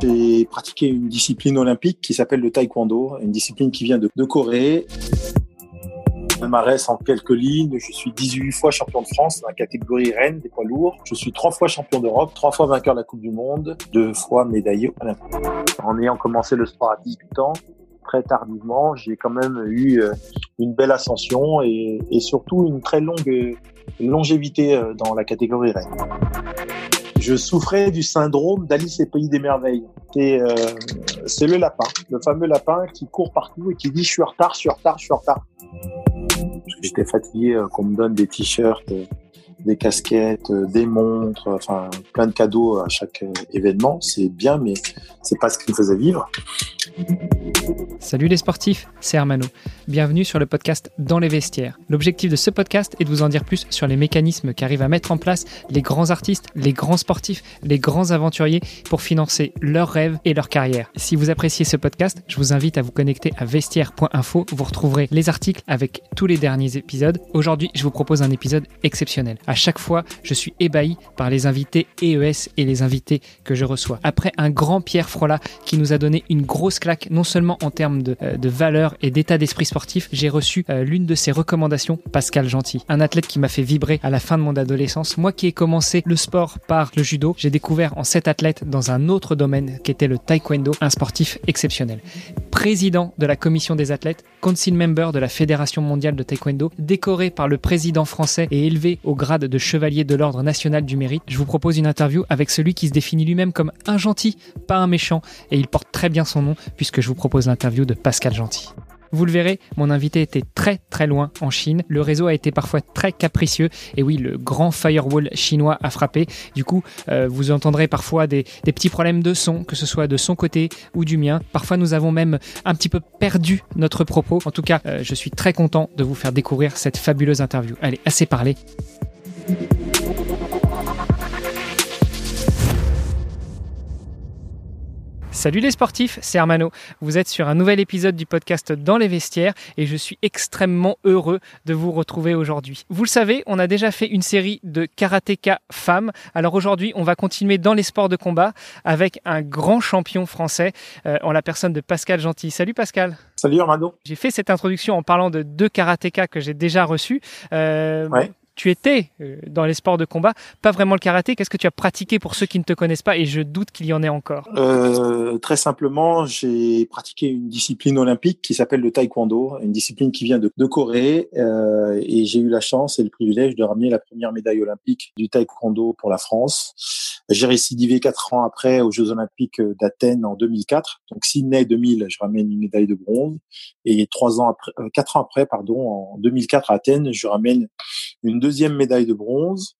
J'ai pratiqué une discipline olympique qui s'appelle le taekwondo, une discipline qui vient de, de Corée. Palmarès en quelques lignes, je suis 18 fois champion de France dans la catégorie reine des poids lourds. Je suis trois fois champion d'Europe, trois fois vainqueur de la Coupe du Monde, deux fois médaillé olympique. En ayant commencé le sport à 18 ans, très tardivement, j'ai quand même eu euh, une belle ascension et, surtout une très longue longévité euh, dans la catégorie reine je souffrais du syndrome d'Alice et Pays des Merveilles. Euh, c'est le lapin, le fameux lapin qui court partout et qui dit je suis en retard, je suis en retard, je suis en retard. J'étais fatigué euh, qu'on me donne des t-shirts, euh, des casquettes, des montres, enfin plein de cadeaux à chaque événement. C'est bien, mais c'est pas ce qui me faisait vivre. Salut les sportifs, c'est Hermano. Bienvenue sur le podcast Dans les vestiaires. L'objectif de ce podcast est de vous en dire plus sur les mécanismes qu'arrivent à mettre en place les grands artistes, les grands sportifs, les grands aventuriers pour financer leurs rêves et leur carrière. Si vous appréciez ce podcast, je vous invite à vous connecter à vestiaire.info. Vous retrouverez les articles avec tous les derniers épisodes. Aujourd'hui, je vous propose un épisode exceptionnel. À chaque fois, je suis ébahi par les invités EES et les invités que je reçois. Après un grand Pierre Frola qui nous a donné une grosse claque, non seulement en termes de, euh, de valeur et d'état d'esprit sportif, j'ai reçu euh, l'une de ses recommandations, Pascal Gentil, un athlète qui m'a fait vibrer à la fin de mon adolescence. Moi qui ai commencé le sport par le judo, j'ai découvert en cet athlète dans un autre domaine qui était le taekwondo, un sportif exceptionnel. Président de la commission des athlètes, council member de la Fédération mondiale de taekwondo, décoré par le président français et élevé au grade de chevalier de l'ordre national du mérite, je vous propose une interview avec celui qui se définit lui-même comme un gentil, pas un méchant, et il porte très bien son nom puisque je vous propose l'interview de Pascal Gentil. Vous le verrez, mon invité était très très loin en Chine. Le réseau a été parfois très capricieux. Et oui, le grand firewall chinois a frappé. Du coup, euh, vous entendrez parfois des, petits problèmes de son, que ce soit de son côté ou du mien. Parfois, nous avons même un petit peu perdu notre propos. En tout cas, euh, je suis très content de vous faire découvrir cette fabuleuse interview. Allez, assez parlé. Salut les sportifs, c'est Hermano. Vous êtes sur un nouvel épisode du podcast Dans les vestiaires et je suis extrêmement heureux de vous retrouver aujourd'hui. Vous le savez, on a déjà fait une série de karatéka femmes. Alors aujourd'hui, on va continuer dans les sports de combat avec un grand champion français euh, en la personne de Pascal Gentil. Salut Pascal. Salut Hermano. J'ai fait cette introduction en parlant de deux karatékas que j'ai déjà reçus. Euh, ouais tu étais euh, dans les sports de combat, pas vraiment le karaté. Qu'est-ce que tu as pratiqué pour ceux qui ne te connaissent pas Et je doute qu'il y en ait encore? Euh, très simplement, j'ai pratiqué une discipline olympique qui s'appelle le taekwondo, une discipline qui vient de, Corée. Euh, et j'ai eu la chance et le privilège de ramener la première médaille olympique du taekwondo pour la France. J'ai récidivé quatre ans après aux Jeux Olympiques d'Athènes en 2004. Donc Sydney 2000, je ramène une médaille de bronze. Et trois ans après, quatre ans après, pardon, en 2004 à Athènes, je ramène une deuxième médaille de bronze.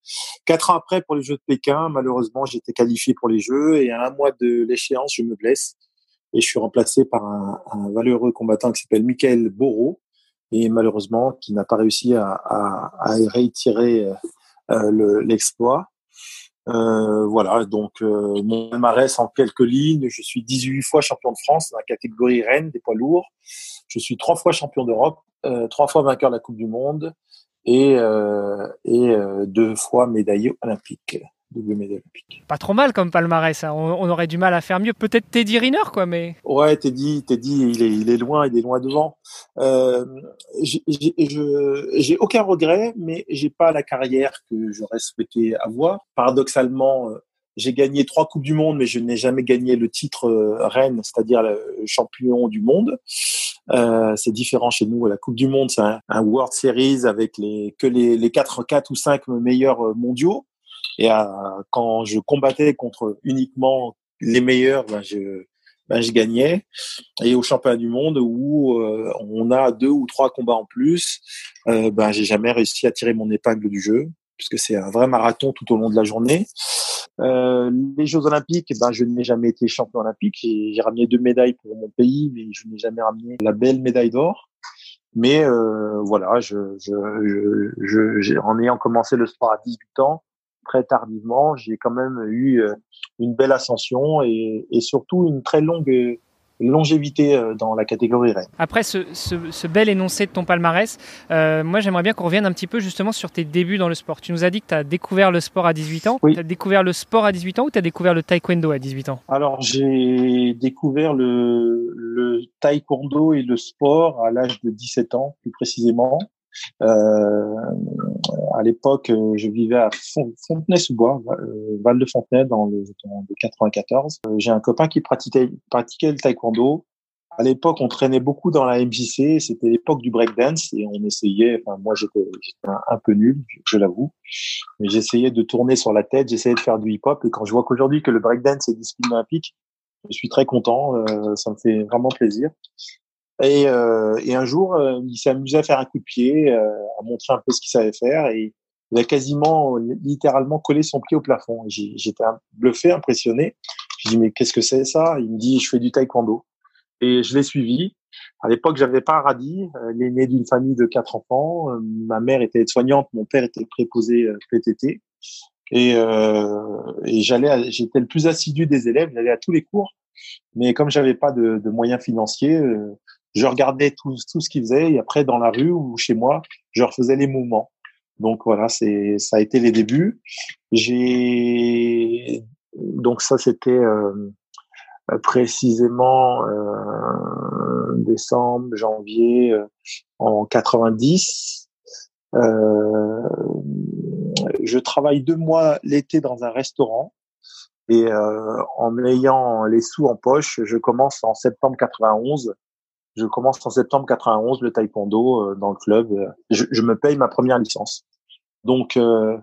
Quatre ans après, pour les Jeux de Pékin, malheureusement, j'étais qualifié pour les Jeux et à un mois de l'échéance, je me blesse et je suis remplacé par un, valeureux combattant qui s'appelle Michael Boro et malheureusement qui n'a pas réussi à, réitérer euh, l'exploit. Euh, voilà, donc euh, mon palmarès en quelques lignes, je suis 18 fois champion de France dans la catégorie reine des poids lourds. Je suis trois fois champion d'Europe, euh, trois fois vainqueur de la Coupe du Monde et, euh, et euh, deux fois médaillé olympique. Double médaille olympique. Pas trop mal comme palmarès, hein. on, on, aurait du mal à faire mieux. Peut-être Teddy Riner, quoi, mais. Ouais, Teddy, Teddy, il est, il est loin, il est loin devant. Euh, j'ai aucun regret, mais j'ai pas la carrière que j'aurais souhaité avoir. Paradoxalement, j'ai gagné trois coupes du monde, mais je n'ai jamais gagné le titre reine, c'est-à-dire le champion du monde. Euh, c'est différent chez nous. La Coupe du Monde, c'est un, World Series avec les que les, les 4, 4 ou 5 meilleurs mondiaux. Et euh, quand je combattais contre uniquement les meilleurs, ben je, ben je gagnais. Et au championnat du monde où euh, on a deux ou trois combats en plus, euh, ben j'ai jamais réussi à tirer mon épingle du jeu puisque c'est un vrai marathon tout au long de la journée. Euh, les Jeux Olympiques, ben, je n'ai jamais été champion olympique. J'ai ramené deux médailles pour mon pays, mais je n'ai jamais ramené la belle médaille d'or. Mais euh, voilà, je, je, je, je, en ayant commencé le sport à 18 ans, très tardivement, j'ai quand même eu euh, une belle ascension et, et surtout une très longue longévité euh, dans la catégorie reine. Après ce, bel énoncé de ton palmarès, euh, moi j'aimerais bien qu'on revienne un petit peu justement sur tes débuts dans le sport. Tu nous as dit que tu as découvert le sport à 18 ans. Tu as découvert le sport à 18 ans ou tu as découvert le taekwondo à 18 ans? Alors j'ai découvert le, le taekwondo et le sport à l'âge de 17 ans plus précisément. Euh, à l'époque, euh, je vivais à Fontenay-sous-Bois, euh, Val de Fontenay, dans le, dans 94. J'ai un copain qui pratiquait, pratiquait le taekwondo. À l'époque, on traînait beaucoup dans la MJC. C'était l'époque du breakdance et on essayait. Enfin, moi, j'étais un, peu nul, je, l'avoue, mais j'essayais de tourner sur la tête. J'essayais de faire du hip-hop. Et quand je vois qu'aujourd'hui que le breakdance est discipline olympique, je suis très content. ça me fait vraiment plaisir. Et, euh, et un jour, euh, il s'est amusé à faire un coup de pied, euh, à montrer un peu ce qu'il savait faire, et il a quasiment, littéralement, collé son pied au plafond. J'étais bluffé, impressionné. Je dis mais qu'est-ce que c'est ça? Il me dit je fais du taekwondo. Et je l'ai suivi. À l'époque, j'avais pas radis. Il est né d'une famille de quatre enfants. Ma mère était soignante, mon père était préposé PTT. Et, euh, et j'allais, j'étais le plus assidu des élèves. J'allais à tous les cours. Mais comme j'avais pas de, de, moyens financiers, je regardais tout, tout ce qu'ils faisaient et après dans la rue ou chez moi, je refaisais les mouvements. Donc voilà, c'est ça a été les débuts. J'ai donc ça c'était euh, précisément euh, décembre, janvier euh, en 90. Euh, je travaille deux mois l'été dans un restaurant et en ayant les sous en poche, je commence en septembre 91 je commence en septembre 91 le taekwondo euh, dans le club. Euh, je, me paye ma première licence. Donc, euh,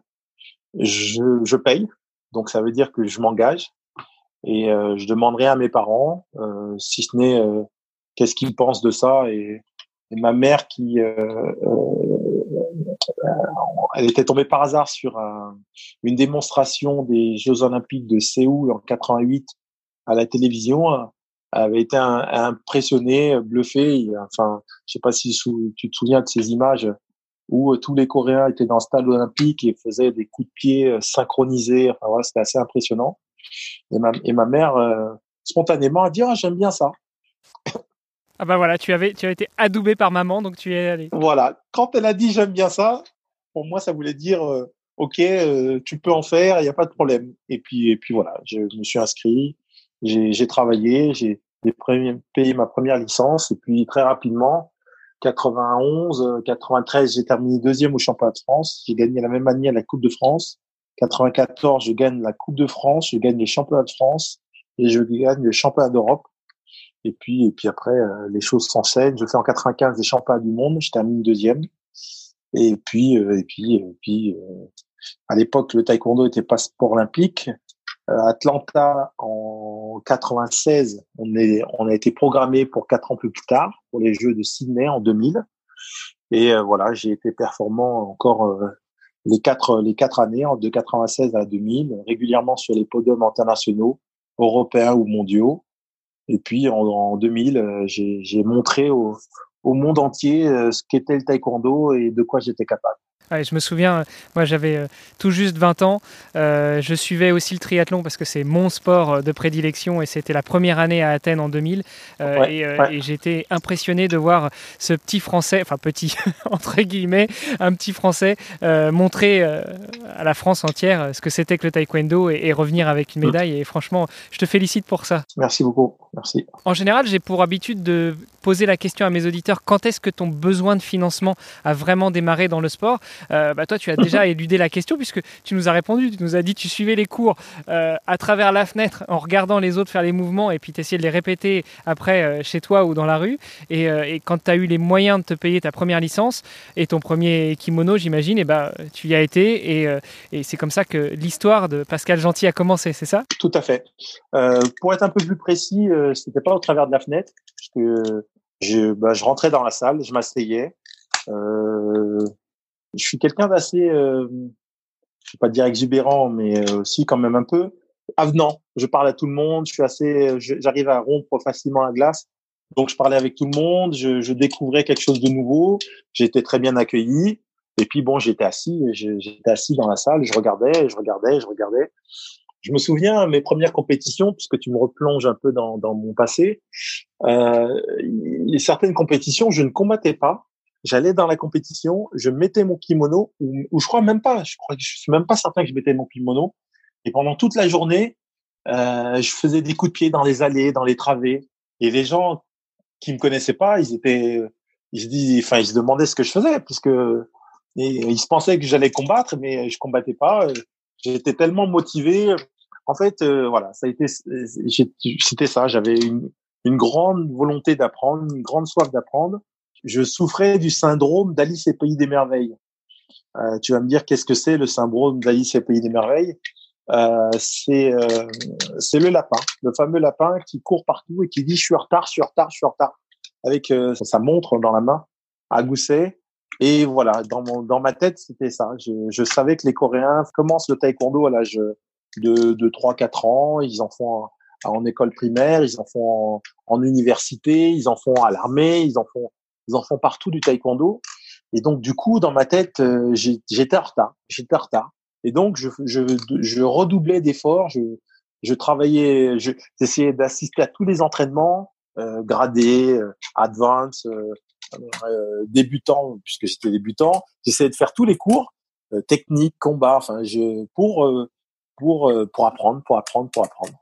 je, je, paye. Donc, ça veut dire que je m'engage et je demanderai à mes parents, si ce n'est qu'est-ce qu'ils pensent de ça. Et, ma mère qui, elle était tombée par hasard sur un, une démonstration des Jeux Olympiques de Séoul en 88 à la télévision avait été impressionné, bluffé. Enfin, je sais pas si tu te souviens de ces images où euh, tous les Coréens étaient dans le stade olympique et faisaient des coups de pied euh, synchronisés. Enfin voilà, c'était assez impressionnant. Et ma, et ma mère, euh, spontanément, a dit ah, j'aime bien ça. Ah bah voilà, tu avais, tu as été adoubé par maman, donc tu es allé. Voilà, quand elle a dit j'aime bien ça, pour moi ça voulait dire ok, tu peux en faire, il n'y a pas de problème. Et puis, et puis voilà, je me suis inscrit j'ai travaillé, j'ai payé ma première licence et puis très rapidement, 91, 93, j'ai terminé deuxième au championnat de France. J'ai gagné la même année la Coupe de France. 94, je gagne la Coupe de France, je gagne les championnats de France et je gagne le championnat d'Europe. Et puis, et puis après, euh, les choses s'enseignent. Je fais en 95 les championnats du monde, je termine deuxième. Et puis, euh, et puis, et puis, euh, à l'époque, le taekwondo était pas sport olympique. Euh, Atlanta en 96, on, a été programmé pour quatre ans plus tard pour les Jeux de Sydney en 2000. Et euh, voilà, j'ai été performant encore euh, les quatre années, de 96 à 2000, régulièrement sur les podiums internationaux, européens ou mondiaux. Et puis en, en 2000, j'ai montré au monde entier ce qu'était le taekwondo et de quoi j'étais capable je me souviens, euh, moi j'avais euh, tout juste 20 ans, euh, je suivais aussi le triathlon parce que c'est mon sport de prédilection et c'était la première année à Athènes en 2000 et, j'étais impressionné de voir ce petit Français, enfin petit entre guillemets, un petit Français montrer à la France entière ce que c'était que le taekwondo et, revenir avec une mm. médaille et franchement, je te félicite pour ça. Merci beaucoup, merci. En général, j'ai pour habitude de poser la question à mes auditeurs quand est-ce que ton besoin de financement a vraiment démarré dans le sport euh, bah toi, tu as déjà éludé la question puisque tu nous as répondu. Tu nous as dit tu suivais les cours euh, à travers la fenêtre en regardant les autres faire les mouvements et puis tu essayais de les répéter après euh, chez toi ou dans la rue. Et, quand tu as eu les moyens de te payer ta première licence et ton premier kimono, j'imagine, et bah, tu y as été. Et, et c'est comme ça que l'histoire de Pascal Gentil a commencé, c'est ça? Tout à fait. pour être un peu plus précis, c'était pas au travers de la fenêtre, puisque je, bah, je rentrais dans la salle, je m'asseyais. Euh, je suis quelqu'un d'assez, euh, je vais pas dire exubérant, mais euh, aussi quand même un peu avenant. Je parle à tout le monde. Je suis assez, j'arrive à rompre facilement la glace. Donc je parlais avec tout le monde. Je, je découvrais quelque chose de nouveau. J'étais très bien accueilli. Et puis bon, j'étais assis, j'étais assis dans la salle. Je regardais, je regardais, je regardais. Je me souviens mes premières compétitions, puisque tu me replonges un peu dans, dans mon passé. Euh, certaines compétitions, je ne combattais pas. J'allais dans la compétition, je mettais mon kimono, ou, je crois même pas. Je crois que je suis même pas certain que je mettais mon kimono. Et pendant toute la journée, euh, je faisais des coups de pied dans les allées, dans les travées. Et les gens qui me connaissaient pas, ils étaient, ils se disent, enfin, ils se demandaient ce que je faisais, puisque et ils se pensaient que j'allais combattre, mais je combattais pas. J'étais tellement motivé. En fait, euh, voilà, ça a été, c'était ça. J'avais une, une grande volonté d'apprendre, une grande soif d'apprendre. Je souffrais du syndrome d'Alice et Pays des Merveilles. Euh, tu vas me dire qu'est-ce que c'est le syndrome d'Alice et Pays des Merveilles? Euh, C'est euh, c'est le lapin, le fameux lapin qui court partout et qui dit je suis en retard, je suis en retard, je suis en retard, avec euh, sa montre dans la main à gousset. Et voilà, dans, mon, dans ma tête, c'était ça. Je, je, savais que les Coréens commencent le taekwondo à l'âge de, de 3-4 ans. Ils en font en école primaire, ils en font en, en université, ils en font à l'armée, ils en font, ils en font partout du taekwondo. Et donc du coup, dans ma tête, euh, j'étais en retard, j'étais en retard. Et donc je, je, je redoublais d'efforts, je, je travaillais, j'essayais d'assister à tous les entraînements, euh, gradés, euh, advance, euh, euh, débutant puisque j'étais débutant. J'essayais de faire tous les cours, techniques, combat, enfin je pour pour pour apprendre, pour apprendre, pour apprendre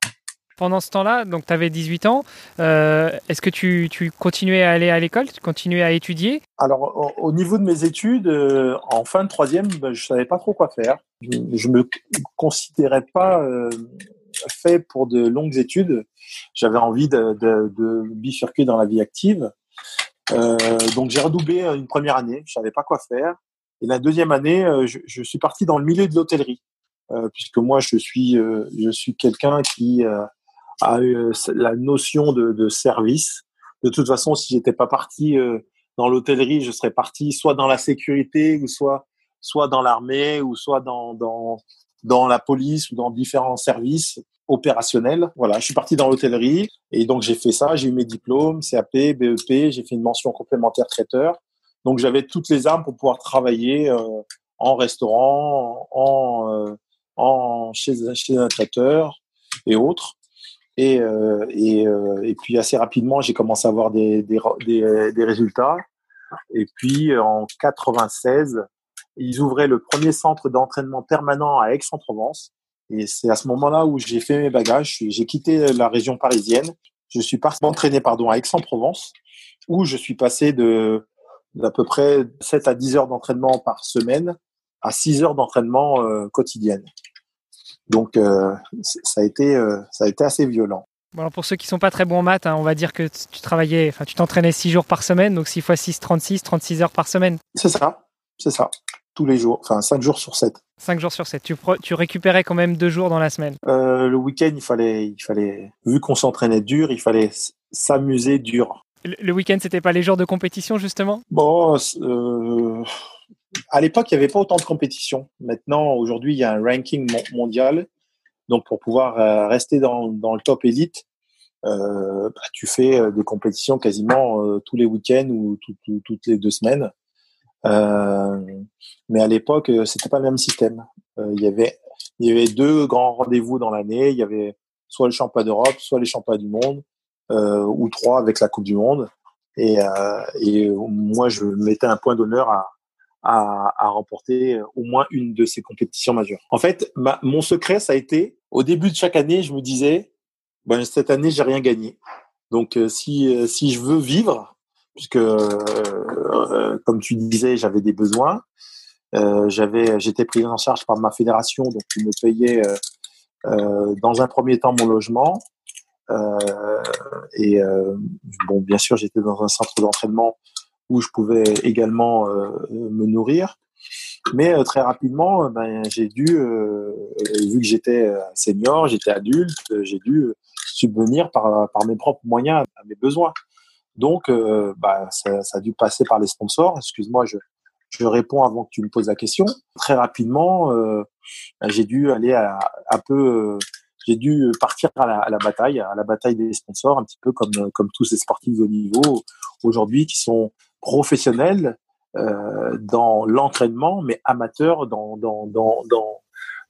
pendant ce temps-là, donc tu avais 18 ans, euh, est-ce que tu, tu, continuais à aller à l'école, tu continuais à étudier? Alors, au, niveau de mes études, euh, en fin de troisième, ben, je savais pas trop quoi faire. Je, me considérais pas euh, fait pour de longues études. J'avais envie de, de, de, bifurquer dans la vie active. Euh, donc, j'ai redoublé une première année. Je savais pas quoi faire. Et la deuxième année, je, je suis parti dans le milieu de l'hôtellerie. Euh, puisque moi je suis euh, je suis quelqu'un qui euh, a eu la notion de, de, service. De toute façon, si j'étais pas parti euh, dans l'hôtellerie, je serais parti soit dans la sécurité ou soit soit dans l'armée ou soit dans, dans dans la police ou dans différents services opérationnels. Voilà, je suis parti dans l'hôtellerie et donc j'ai fait ça, j'ai eu mes diplômes, CAP, BEP, j'ai fait une mention complémentaire traiteur. Donc j'avais toutes les armes pour pouvoir travailler euh, en restaurant, en, euh, en chez, chez un traiteur et autres. Et, euh, et, euh, et, puis assez rapidement, j'ai commencé à avoir des, des, des, des, résultats. Et puis en 96, ils ouvraient le premier centre d'entraînement permanent à Aix-en-Provence. Et c'est à ce moment-là où j'ai fait mes bagages. J'ai quitté la région parisienne. Je suis parti m'entraîner pardon à Aix-en-Provence, où je suis passé de d'à peu près 7 à 10 heures d'entraînement par semaine à 6 heures d'entraînement euh, quotidienne. Donc euh, ça a été euh, ça a été assez violent. Bon alors pour ceux qui sont pas très bons en maths, hein, on va dire que tu travaillais, enfin tu t'entraînais 6 jours par semaine, donc 6 fois 6, 36, 36 heures par semaine. C'est ça, c'est ça. Tous les jours, enfin 5 jours sur 7. 5 jours sur 7. Tu, tu récupérais quand même 2 jours dans la semaine? Euh, Le week-end, il fallait, il fallait, vu qu'on s'entraînait dur, il fallait s'amuser dur. Le, le week-end, c'était pas les jours de compétition justement? Bon, euh, à l'époque, il n'y avait pas autant de compétition. Maintenant, aujourd'hui, il y a un ranking mondial. Donc, pour pouvoir euh, rester dans, dans, le top élite, bah, tu fais des compétitions quasiment tous les week-ends ou tout, tout, toutes les deux semaines. Euh, mais à l'époque, c'était pas le même système. il y avait il y avait deux grands rendez-vous dans l'année. Il y avait soit le championnat d'Europe, soit les championnats du monde, ou trois avec la Coupe du Monde. Et, et moi, je mettais un point d'honneur à, à, à, remporter euh, au moins une de ces compétitions majeures. En fait, ma, mon secret, ça a été, au début de chaque année, je me disais, ben, cette année, j'ai rien gagné. Donc, euh, si, euh, si je veux vivre, puisque, euh, comme tu disais, j'avais des besoins, j'avais, j'étais pris en charge par ma fédération, donc ils me payait dans un premier temps mon logement. et bon, bien sûr, j'étais dans un centre d'entraînement où je pouvais également euh, me nourrir. Mais euh, très rapidement, euh, ben, j'ai dû, vu que j'étais senior, j'étais adulte, j'ai dû subvenir par, par mes propres moyens à mes besoins. Donc, bah, ça, ça, a dû passer par les sponsors. Excuse-moi, je, je réponds avant que tu me poses la question. Très rapidement, euh, j'ai dû aller à, un peu, j'ai dû partir à la, à la, bataille, à la bataille des sponsors, un petit peu comme comme tous ces sportifs de niveau aujourd'hui qui sont professionnel euh, dans l'entraînement, mais amateur dans, dans, dans, dans,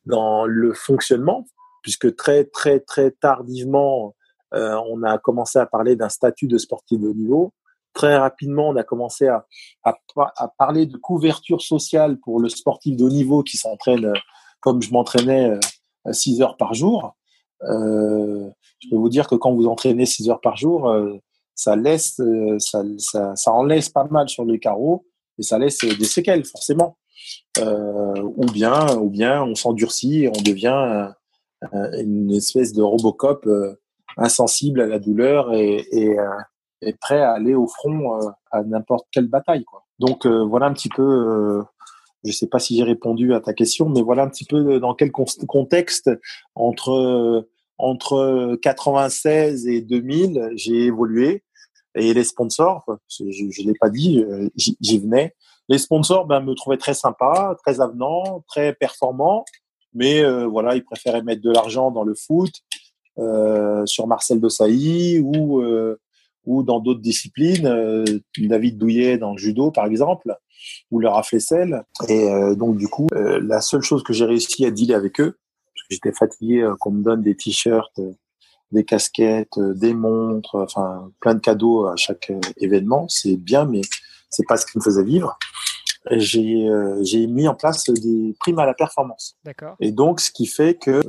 dans le fonctionnement. puisque très très très tardivement, on a commencé à parler d'un statut de sportif de haut niveau. Très rapidement, on a commencé à, à, à, parler de couverture sociale pour le sportif de haut niveau qui s'entraîne comme je m'entraînais 6 heures par jour. Euh, je peux vous dire que quand vous entraînez 6 heures par jour, ça laisse, ça, ça, ça en laisse pas mal sur les carreaux et ça laisse des séquelles forcément. Euh, ou bien, ou bien on s'endurcit et on devient une espèce de Robocop euh, insensible à la douleur et, et, et, prêt à aller au front à n'importe quelle bataille. Quoi. Donc voilà un petit peu je ne sais pas si j'ai répondu à ta question, mais voilà un petit peu dans quel contexte entre entre 96 et 2000 j'ai évolué et les sponsors, je ne l'ai pas dit, euh, j'y venais. Les sponsors ben, me trouvaient très sympa, très avenant, très performant, mais euh, voilà, ils préféraient mettre de l'argent dans le foot, euh, sur Marcel Desailly ou euh, ou dans d'autres disciplines, euh, David Douillet dans le judo par exemple, ou le Flessel. Et donc du coup, la seule chose que j'ai réussi à dealer avec eux, parce que j'étais fatigué qu'on me donne des t-shirts des casquettes, euh, des montres, enfin plein de cadeaux à chaque euh, événement. C'est bien, mais c'est pas ce qui me faisait vivre. J'ai euh, j'ai mis en place des primes à la performance. D'accord. Et donc, ce qui fait que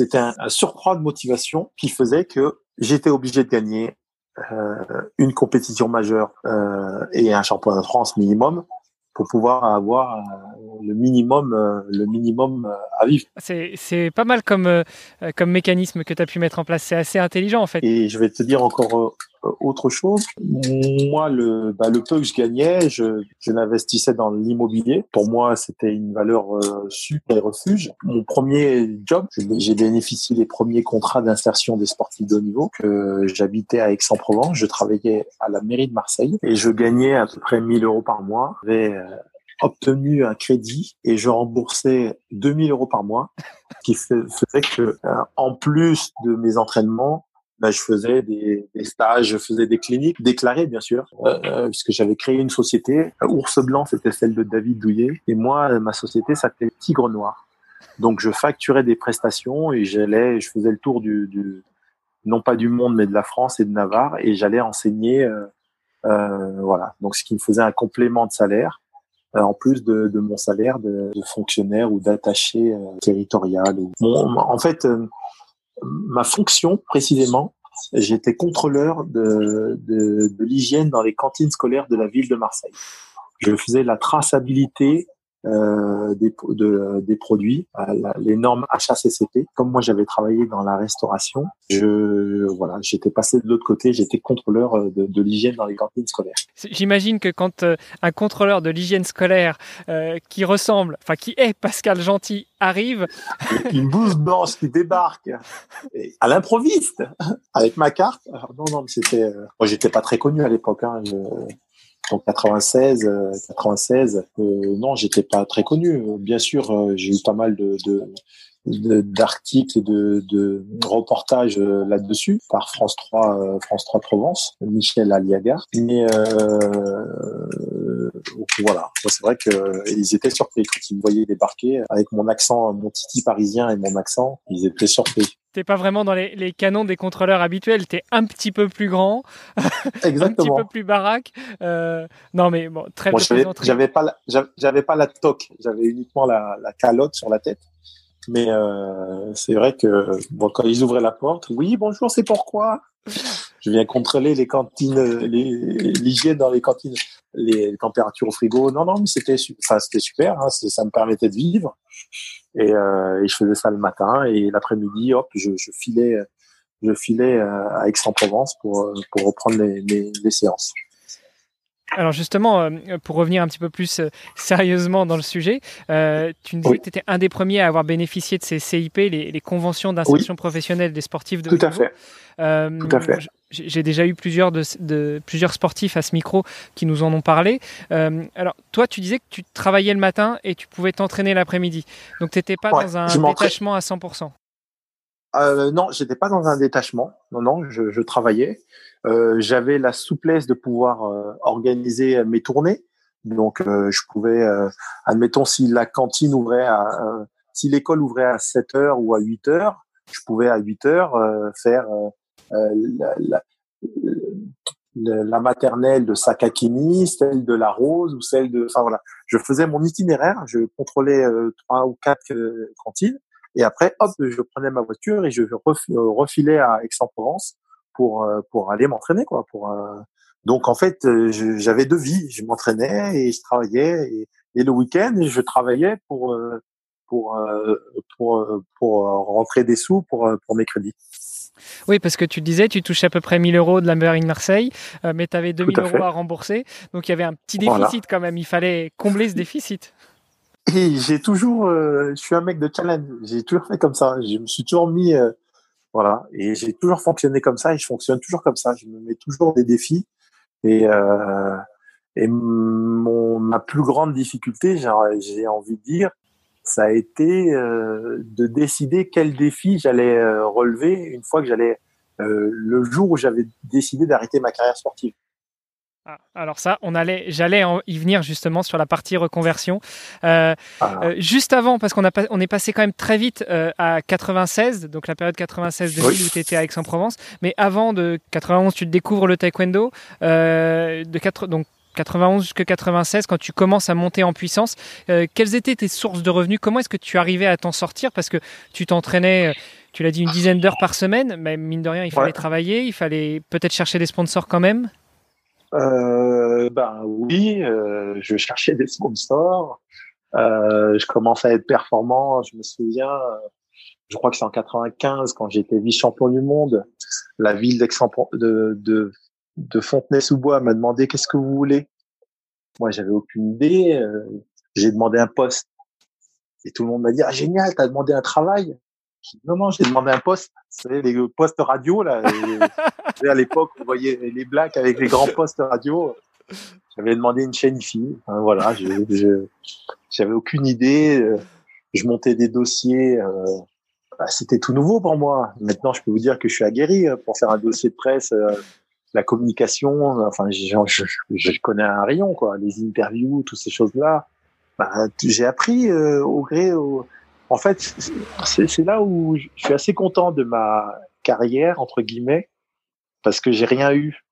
c'était un, un, surcroît de motivation qui faisait que j'étais obligé de gagner euh, une compétition majeure euh, et un championnat de France minimum pour pouvoir avoir euh, le minimum, euh, le minimum euh, à vivre. C'est pas mal comme, comme mécanisme que tu as pu mettre en place. C'est assez intelligent en fait. Et je vais te dire encore autre chose. Moi, le, bah, le peu que je gagnais, je, je l'investissais dans l'immobilier. Pour moi, c'était une valeur euh, super et refuge. Mon premier job, j'ai bénéficié des premiers contrats d'insertion des sportifs de haut niveau. Que j'habitais à Aix-en-Provence, je travaillais à la mairie de Marseille et je gagnais à peu près 1000 euros par mois. J'avais euh, obtenu un crédit et je remboursais 2000 euros par mois, ce qui faisait que, euh, en plus de mes entraînements, bah, je faisais des, des, stages, je faisais des cliniques déclarées, bien sûr, euh, euh puisque j'avais créé une société. Ours Blanc, c'était celle de David Douillet. Et moi, ma société s'appelait Tigre Noir. Donc, je facturais des prestations et j'allais, je faisais le tour du, du, non pas du monde, mais de la France et de Navarre, et j'allais enseigner, euh, euh, voilà. Donc, ce qui me faisait un complément de salaire, euh, en plus de, de, mon salaire de, de fonctionnaire ou d'attaché territorial. En fait, ma fonction précisément, j'étais contrôleur de, l'hygiène dans les cantines scolaires de la ville de Marseille. Je faisais la traçabilité euh, des, de, des produits, les normes HACCP. Comme moi, j'avais travaillé dans la restauration, je voilà, j'étais passé de l'autre côté, j'étais contrôleur euh, de, de l'hygiène dans les cantines scolaires. J'imagine que quand euh, un contrôleur de l'hygiène scolaire euh, qui ressemble, enfin qui est Pascal Gentil arrive, une blouse blanche qui débarque à l'improviste avec ma carte. non, non, mais c'était, euh, moi, j'étais pas très connu à l'époque. Hein, je donc 96, 96. Euh, euh, non, j'étais pas très connu. Bien sûr, euh, j'ai eu pas mal de, d'articles et de, de reportages là-dessus par France 3 France 3 Provence Michel Aliaga mais euh, voilà c'est vrai que ils étaient surpris quand ils me voyaient débarquer avec mon accent mon titi parisien et mon accent ils étaient surpris t'es pas vraiment dans les, les, canons des contrôleurs habituels, t'es un petit peu plus grand, Exactement. un petit peu plus baraque. Euh, non mais bon, très bien. J'avais pas, j'avais pas la toque, j'avais uniquement la, la, calotte sur la tête. Mais euh, c'est vrai que bon, quand ils ouvraient la porte, oui, bonjour, c'est pourquoi? Je viens contrôler les cantines, l'hygiène dans les cantines, les températures au frigo. Non, non, mais c'était, enfin, c'était super. Hein, ça me permettait de vivre. Et, euh, et, je faisais ça le matin et l'après-midi, hop, je, je, filais, je filais euh, à Aix-en-Provence pour, euh, pour reprendre les, les, les séances. Alors justement, pour revenir un petit peu plus sérieusement dans le sujet, tu nous disais que tu étais un des premiers à avoir bénéficié de ces CIP, les, les conventions d'insertion professionnelle des sportifs de Tout à fait. Euh, Tout à fait. J'ai déjà eu plusieurs, de, de, plusieurs sportifs à ce micro qui nous en ont parlé. Euh, alors, toi, tu disais que tu travaillais le matin et tu pouvais t'entraîner l'après-midi. Donc, tu n'étais pas ouais, dans un détachement à 100%. Euh, non, j'étais pas dans un détachement. Non, non, je, je travaillais. Euh, J'avais la souplesse de pouvoir euh, organiser mes tournées. Donc, euh, je pouvais, euh, admettons, si la cantine ouvrait à, si l'école ouvrait à 7 heures ou à 8 heures, je pouvais à 8 heures euh, faire la, la, la, maternelle de Sakakini, celle de la Rose ou celle de, enfin voilà, je faisais mon itinéraire, je contrôlais trois ou quatre cantines et après hop, je prenais ma voiture et je refilais à Aix-en-Provence pour pour aller m'entraîner quoi, pour donc en fait, j'avais deux vies. Je m'entraînais et je travaillais. Et, et le week-end, je travaillais pour pour pour pour rentrer des sous pour pour mes crédits. Oui, parce que tu disais, tu touchais à peu près 1000 euros de la Marine Marseille, mais tu avais 2000 euros à rembourser. Donc il y avait un petit déficit quand même. Il fallait combler ce déficit. Et j'ai toujours, je suis un mec de challenge. J'ai toujours fait comme ça. Je me suis toujours mis, voilà, et j'ai toujours fonctionné comme ça et je fonctionne toujours comme ça. Je me mets toujours des défis et, euh, et mon, ma plus grande difficulté, j'ai envie de dire, ça a été euh, de décider quel défi j'allais euh, relever une fois que j'allais euh, le jour où j'avais décidé d'arrêter ma carrière sportive. Ah, alors ça, on allait, j'allais y venir justement sur la partie reconversion. Euh, ah. euh, juste avant, parce qu'on a, on est passé quand même très vite euh, à 96, donc la période 96 2000 où tu étais à Aix-en-Provence. Mais avant de 91, tu découvres le taekwondo. de 4, donc 91 jusqu'à 96, quand tu commences à monter en puissance, quelles étaient tes sources de revenus? Comment est-ce que tu arrivais à t'en sortir? Parce que tu t'entraînais, tu l'as dit, une dizaine d'heures par semaine, mais mine de rien, il fallait travailler, il fallait peut-être chercher des sponsors quand même? Euh, Ben oui, euh, je cherchais des sponsors. Euh, je commençais à être performant. Je me souviens, je crois que c'est en 95 quand j'étais vice-champion du monde. La ville de, de, de Fontenay-sous-Bois m'a demandé qu'est-ce que vous voulez. Moi, j'avais aucune idée. Euh, j'ai demandé un poste. Et tout le monde m'a dit ah génial, t'as demandé un travail. Non, non, j'ai demandé un poste. Vous savez, les postes radio, là. à l'époque, on voyait les blacks avec les grands postes radio. J'avais demandé une chaîne IFI. Enfin, voilà, j'avais aucune idée. Je montais des dossiers. Euh, bah, c'était tout nouveau pour moi. Maintenant, je peux vous dire que je suis aguerri euh, pour faire un dossier de presse. Euh, la communication, enfin, je, je, je, connais un rayon, quoi. Les interviews, toutes ces choses-là. Bah, j'ai appris au gré, au, en fait, c'est là où je suis assez content de ma carrière entre guillemets parce que j'ai rien eu.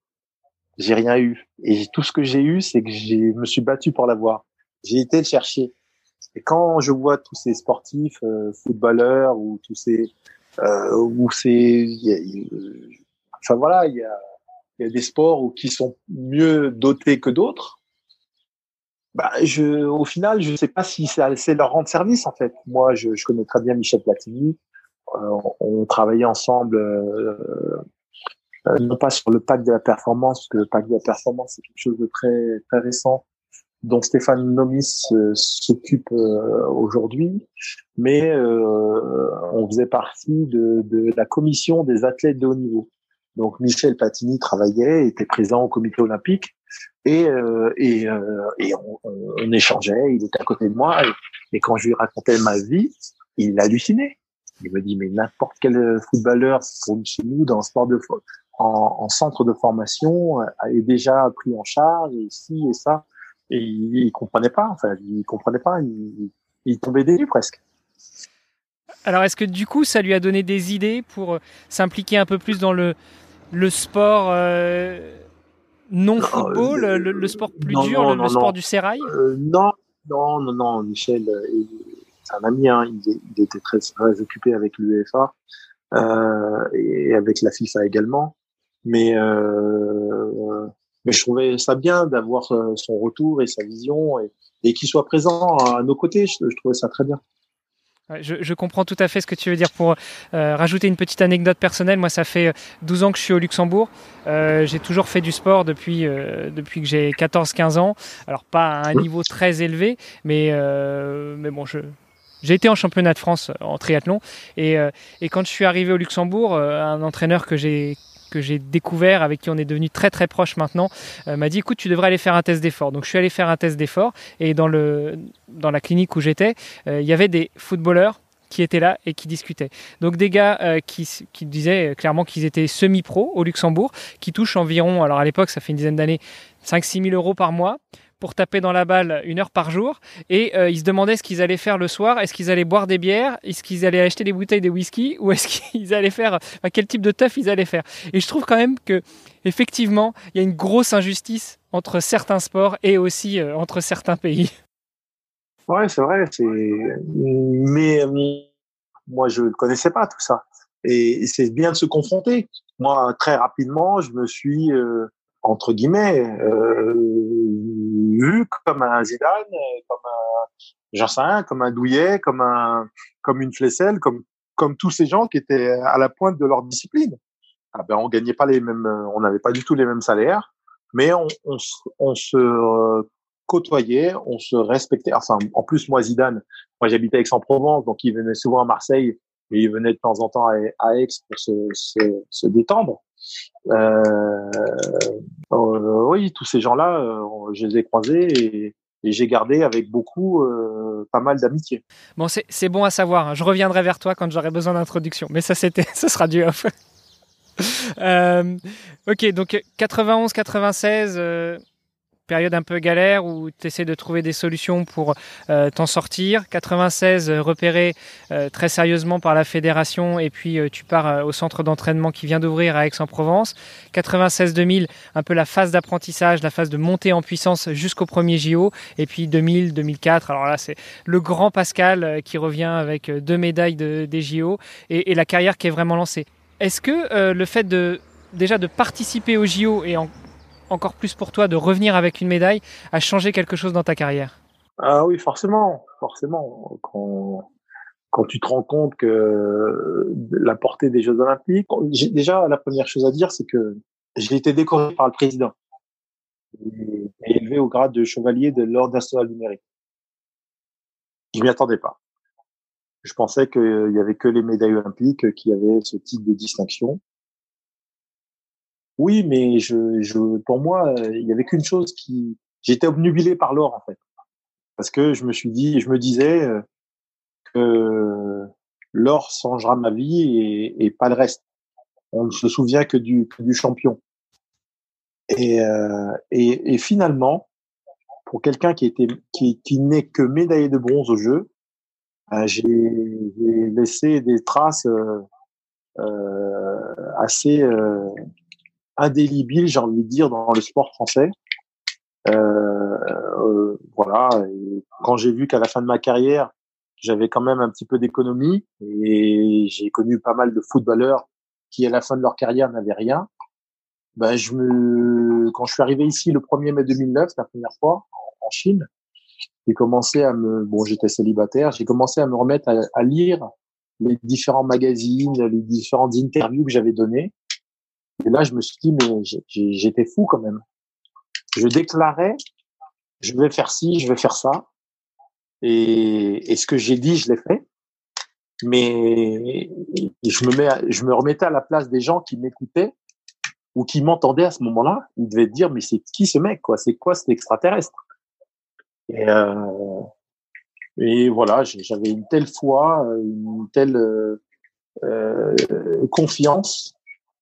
J'ai rien eu. Et tout ce que j'ai eu, c'est que je me suis battu pour l'avoir. J'ai été le chercher. Et quand je vois tous ces sportifs, euh, footballeurs ou tous ces, euh, ou ces, enfin voilà, il y a, y a des sports où qui sont mieux dotés que d'autres bah, je, au final, je ne sais pas si c'est leur rendre service en fait. Moi, je, je connais très bien Michel Platini. Euh, on, travaillait ensemble, euh, euh, non pas sur le pack de la performance, parce que le pack de la performance c'est quelque chose de très très récent, dont Stéphane Nomis s'occupe aujourd'hui, mais on faisait partie de, de la commission des athlètes de haut niveau. Donc Michel Platini travaillait, était présent au comité olympique et, euh, et, euh, on, échangeait. Il était à côté de moi et, quand je lui racontais ma vie, il hallucinait. Il me dit mais n'importe quel footballeur pour chez nous dans le sport de en, en, centre de formation est déjà pris en charge et ci et ça et il, il comprenait pas. Enfin, il comprenait pas. Il, il tombait des nues presque. Alors, est-ce que du coup, ça lui a donné des idées pour euh, s'impliquer un peu plus dans le, le sport euh, non football, euh, le, sport plus dur, le, sport du sérail? Euh, Non, non, non, non. Michel, c'est un ami. Hein, il, était très, très occupé avec l'UEFA et avec la FIFA également. Mais mais je trouvais ça bien d'avoir son retour et sa vision et, et qu'il soit présent à nos côtés. je trouvais ça très bien. Je, comprends tout à fait ce que tu veux dire. Pour euh, rajouter une petite anecdote personnelle, moi ça fait 12 ans que je suis au Luxembourg. Euh, j'ai toujours fait du sport depuis, euh, depuis que j'ai 14-15 ans. Alors pas à un niveau très élevé, mais, mais bon, je, j'ai été en championnat de France en triathlon. Et, et quand je suis arrivé au Luxembourg, un entraîneur que j'ai que j'ai découvert, avec qui on est devenu très très proche maintenant, euh, m'a dit écoute, tu devrais aller faire un test d'effort. Donc je suis allé faire un test d'effort et dans, le, dans la clinique où j'étais, euh, il y avait des footballeurs qui étaient là et qui discutaient. Donc des gars euh, qui, qui, disaient clairement qu'ils étaient semi-pro au Luxembourg, qui touchent environ, alors à l'époque ça fait une dizaine d'années, 5-6 000 euros par mois pour taper dans la balle une heure par jour et euh, ils se demandaient ce qu'ils allaient faire le soir. Est-ce qu'ils allaient boire des bières? Est-ce qu'ils allaient acheter des bouteilles de whisky? Ou est-ce qu'ils allaient faire. quel type de teuf ils allaient faire? Et je trouve quand même que, effectivement, il y a une grosse injustice entre certains sports et aussi euh, entre certains pays. Ouais, c'est vrai. Mais moi, je ne connaissais pas tout ça. Et c'est bien de se confronter. Moi, très rapidement, je me suis, euh, entre guillemets, euh, vu comme un Zidane, comme un, j'en comme un Douillet, comme un, comme une Flessel, comme, comme tous ces gens qui étaient à la pointe de leur discipline. Ah ben, on gagnait pas les mêmes, on n'avait pas du tout les mêmes salaires, mais on, on, on se côtoyait, on se respectait. Enfin, en plus, moi, Zidane, moi, j'habitais Aix-en-Provence, donc il venait souvent à Marseille et il venait de temps en temps à, Aix pour se, se, se détendre. Euh, euh, oui, tous ces gens-là, euh, je les ai croisés et, j'ai gardé avec beaucoup euh, pas mal d'amitié. Bon, c'est bon à savoir. Hein. Je reviendrai vers toi quand j'aurai besoin d'introduction. Mais ça, c'était, ce sera du off. ok, donc 91-96, période un peu galère où tu essaies de trouver des solutions pour euh, t'en sortir. 96, euh, repéré euh, très sérieusement par la fédération et puis tu pars au centre d'entraînement qui vient d'ouvrir à Aix-en-Provence. 96-2000, un peu la phase d'apprentissage, la phase de montée en puissance jusqu'au premier JO. Et puis 2000-2004, alors là c'est le grand Pascal qui revient avec deux médailles de, des JO et, et, la carrière qui est vraiment lancée. Est-ce que le fait de déjà de participer aux JO et en encore plus pour toi de revenir avec une médaille a changé quelque chose dans ta carrière Ah oui, forcément, forcément. Quand, quand tu te rends compte que la portée des Jeux Olympiques, déjà la première chose à dire, c'est que j'ai été décoré par le président et, élevé au grade de chevalier de l'ordre national du mérite. Je m'y attendais pas. Je pensais qu'il y avait que les médailles olympiques qui avaient ce type de distinction. Oui, mais je, je, pour moi, il y avait qu'une chose qui, j'étais obnubilé par l'or en fait, parce que je me suis dit, je me disais euh, que l'or changera ma vie et, pas le reste. On ne se souvient que du, champion. Et, euh, et, et, finalement, pour quelqu'un qui était qui, n'est que médaillé de bronze au jeu, euh, j'ai laissé des traces euh, assez indélébile, j'ai envie de dire, dans le sport français. Euh, euh, voilà. quand j'ai vu qu'à la fin de ma carrière, j'avais quand même un petit peu d'économie et j'ai connu pas mal de footballeurs qui, à la fin de leur carrière, n'avaient rien. Ben, je me, quand je suis arrivé ici le 1er mai 2009, la première fois, en, Chine, j'ai commencé à me, bon, j'étais célibataire, j'ai commencé à me remettre à, à lire les différents magazines, les différentes interviews que j'avais données. Et là, je me suis dit, mais j'étais fou quand même. Je déclarais, je vais faire ci, je vais faire ça. Et, et ce que j'ai dit, je l'ai fait. Mais je me, mets, je me remettais à la place des gens qui m'écoutaient ou qui m'entendaient à ce moment-là. Ils devaient dire, mais c'est qui ce mec, quoi? C'est quoi cet extraterrestre? Et, euh, et voilà, j'avais une telle foi, une telle euh, euh confiance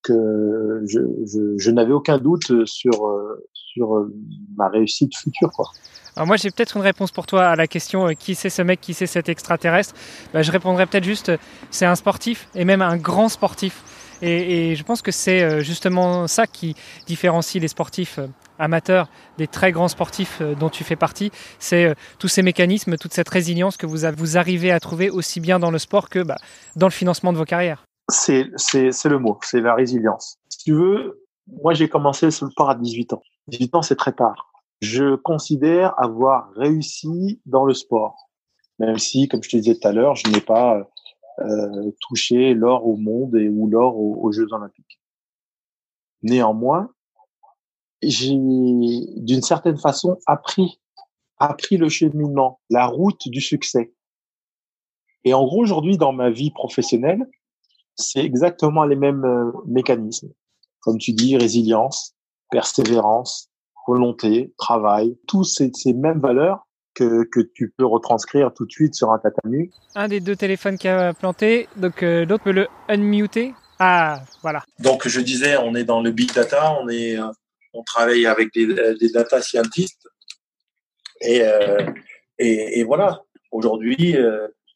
je, n'avais aucun doute sur, sur ma réussite future. Alors moi j'ai peut-être une réponse pour toi à la question euh, qui c'est ce mec, qui c'est cet extraterrestre? Bah, je répondrais peut-être juste c'est un sportif et même un grand sportif. Et, je pense que c'est euh, justement ça qui différencie les sportifs euh, amateurs des très grands sportifs dont tu fais partie. C'est tous ces mécanismes, toute cette résilience que vous, vous arrivez à trouver aussi bien dans le sport que bah, dans le financement de vos carrières c'est, le mot, c'est la résilience. Si tu veux, moi j'ai commencé ce sport à 18 ans. 18 ans, c'est très tard. Je considère avoir réussi dans le sport, même si, comme je te disais tout à l'heure, je n'ai pas euh, touché l'or au monde et ou l'or aux, Jeux olympiques. Néanmoins, j'ai d'une certaine façon appris appris le cheminement, la route du succès. Et en gros, aujourd'hui, dans ma vie professionnelle, c'est exactement les mêmes euh, mécanismes. Comme tu dis, résilience, persévérance, volonté, travail, tous ces, ces mêmes valeurs que, que, tu peux retranscrire tout de suite sur un tatami. Un des deux téléphones qui a planté, donc euh, l'autre peut le unmuter. Ah, voilà. Donc je disais, on est dans le big data, on est, euh, on travaille avec des, des data scientists Et, et, et, voilà, aujourd'hui,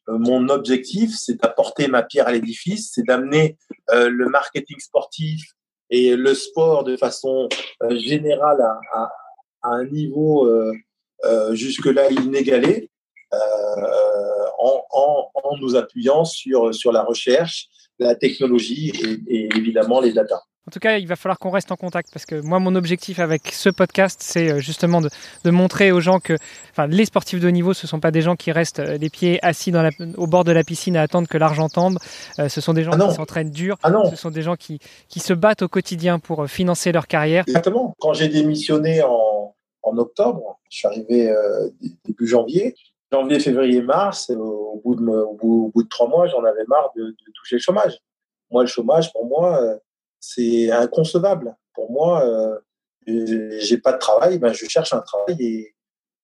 mon objectif, c'est d'apporter ma pierre à l'édifice, c'est d'amener le marketing sportif et le sport de façon générale à, à, à, un niveau jusque-là inégalé. En, en, en, nous appuyant sur, sur la recherche, la technologie et, et évidemment les data. En tout cas, il va falloir qu'on reste en contact parce que moi, mon objectif avec ce podcast, c'est euh, justement de, de, montrer aux gens que enfin, les sportifs de haut niveau, ce ne sont pas des gens qui restent euh, les pieds assis dans la, au bord de la piscine à attendre que l'argent tombe. Euh, ce sont des gens ah qui s'entraînent dur. Ah ce sont des gens qui, qui se battent au quotidien pour financer leur carrière. Exactement. Quand j'ai démissionné en, en, octobre, je suis arrivé euh, début janvier. Janvier, février, mars, au bout de, au bout, au bout de trois mois, j'en avais marre de, de toucher le chômage. Moi, le chômage, pour moi, c'est inconcevable. Pour moi, euh, j'ai pas de travail, ben je cherche un travail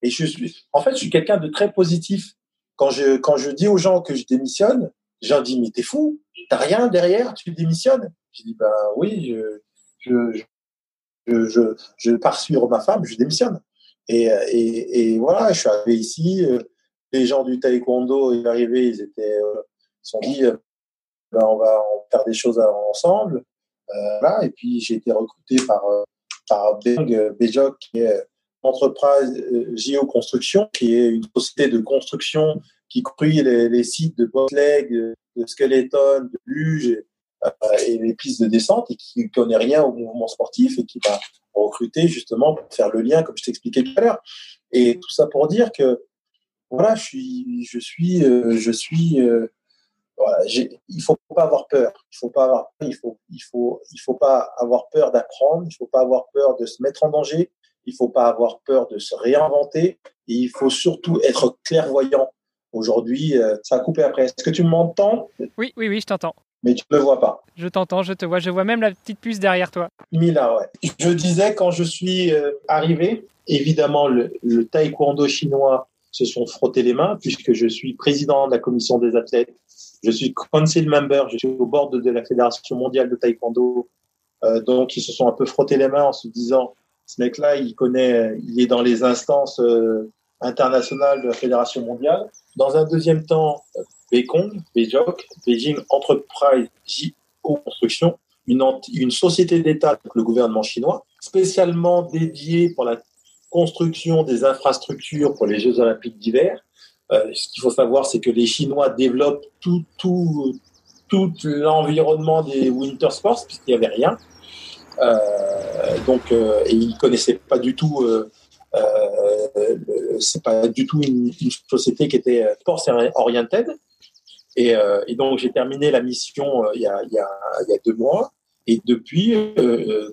et, je suis. En fait, je suis quelqu'un de très positif. Quand je quand je dis aux gens que je démissionne, j'en dis mais t'es fou, t'as rien derrière, tu démissionnes. Je dis ben oui, je je, je, je pars suivre ma femme, je démissionne. Et, et, et voilà, je suis arrivé ici. Les gens du taekwondo, ils arrivaient, ils étaient, euh, ils sont dit, ben on va faire des choses ensemble. Euh, et puis j'ai été recruté par euh, par Beng Bejok, qui est entreprise euh, Géoconstruction, qui est une société de construction qui construit les, sites de bobsleigh, de skeleton, de luge et les pistes de descente et qui ne connaît rien au mouvement sportif et qui va recruter justement pour faire le lien, comme je t'expliquais tout à l'heure. Et tout ça pour dire que voilà, je suis, je suis, je suis voilà, il faut pas avoir peur. Il faut pas avoir, il faut, il faut, il faut pas avoir peur d'apprendre. Il faut pas avoir peur de se mettre en danger. Il faut pas avoir peur de se réinventer. Et il faut surtout être clairvoyant. Aujourd'hui, euh, ça a coupé après. Est-ce que tu m'entends Oui, oui, oui, je t'entends. Mais tu ne me vois pas. Je t'entends, je te vois. Je vois même la petite puce derrière toi. Mila, ouais. Je disais quand je suis euh, arrivé, évidemment, le, le taekwondo chinois se sont frottés les mains puisque je suis président de la commission des athlètes je suis council member, je suis au bord de, la Fédération mondiale de taekwondo. Euh, donc, ils se sont un peu frottés les mains en se disant, ce mec-là, il connaît, il est dans les instances euh, internationales de la Fédération mondiale. Dans un deuxième temps, Bekong, Bejok, Beijing Enterprise JO Construction, une, une société d'État, le gouvernement chinois, spécialement dédiée pour la construction des infrastructures pour les Jeux olympiques d'hiver, ce qu'il faut savoir, c'est que les Chinois développent tout, tout, tout l'environnement des winter sports, puisqu'il n'y avait rien. Euh, donc, euh, et ils connaissaient pas du tout. Euh, euh c'est pas du tout une, une, société qui était sports oriented. Et, et donc, j'ai terminé la mission il y, a, y a, y a deux mois. Et depuis,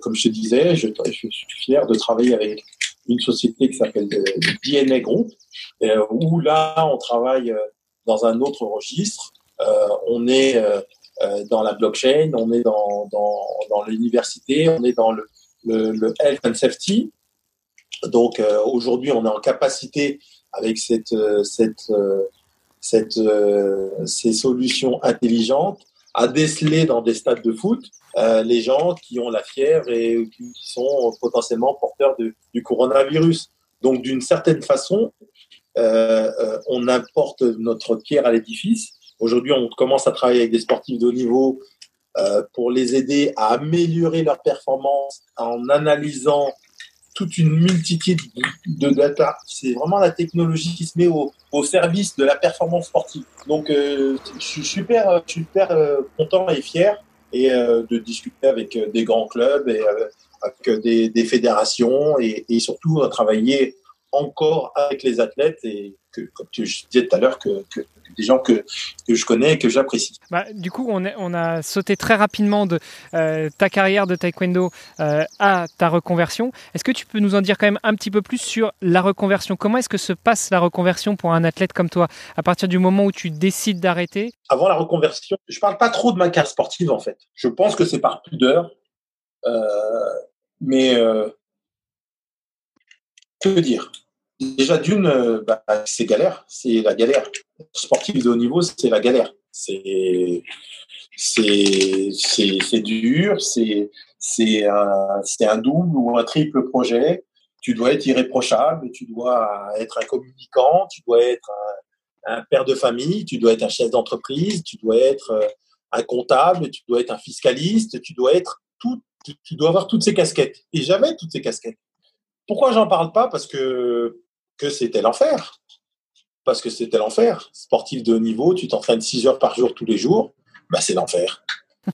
comme je te disais, je, je suis fier de travailler avec une société qui s'appelle DNA Group, euh, où là, on travaille euh, dans un autre registre. Euh, on est dans la blockchain, on est dans, dans, dans l'université, on est dans le, le, le, health and safety. Donc aujourd'hui, on est en capacité avec cette, cette, cette, ces solutions intelligentes à déceler dans des stades de foot euh, les gens qui ont la fièvre et qui sont potentiellement porteurs de, du coronavirus. Donc, d'une certaine façon, euh, euh, on apporte notre pierre à l'édifice. Aujourd'hui, on commence à travailler avec des sportifs de haut niveau euh, pour les aider à améliorer leur performance en analysant toute une multitude de data. C'est vraiment la technologie qui se met au, service de la performance sportive. Donc, euh, je suis super, super euh, content et fier euh, de discuter avec euh, des grands clubs et euh, avec des, des fédérations et, et, surtout travailler encore avec les athlètes et que, comme tu disais tout à l'heure, que, que, des gens que, que je connais et que j'apprécie. Bah, du coup, on, est, on, a sauté très rapidement de euh, ta carrière de taekwondo euh, à ta reconversion. Est-ce que tu peux nous en dire quand même un petit peu plus sur la reconversion? Comment est-ce que se passe la reconversion pour un athlète comme toi? À partir du moment où tu décides d'arrêter? Avant la reconversion, je parle pas trop de ma carrière sportive en fait. Je pense que c'est par pudeur. Euh, mais euh, que dire? Déjà, d'une, euh, bah, c'est galère, c'est la galère. Sportif de haut niveau, c'est la galère. C'est c'est dur, c'est c'est un un double ou un triple projet. tu dois être irréprochable, tu dois être un communicant, tu dois être un, père de famille, tu dois être un chef d'entreprise, tu dois être euh, un comptable, tu dois être un fiscaliste, tu dois être tout, tu, dois avoir toutes ces casquettes. Et j'avais toutes ces casquettes. Pourquoi j'en parle pas? Parce que que c'était l'enfer. Parce que c'était l'enfer. Sportif de haut niveau, tu t'entraînes 6 heures par jour tous les jours, bah c'est l'enfer.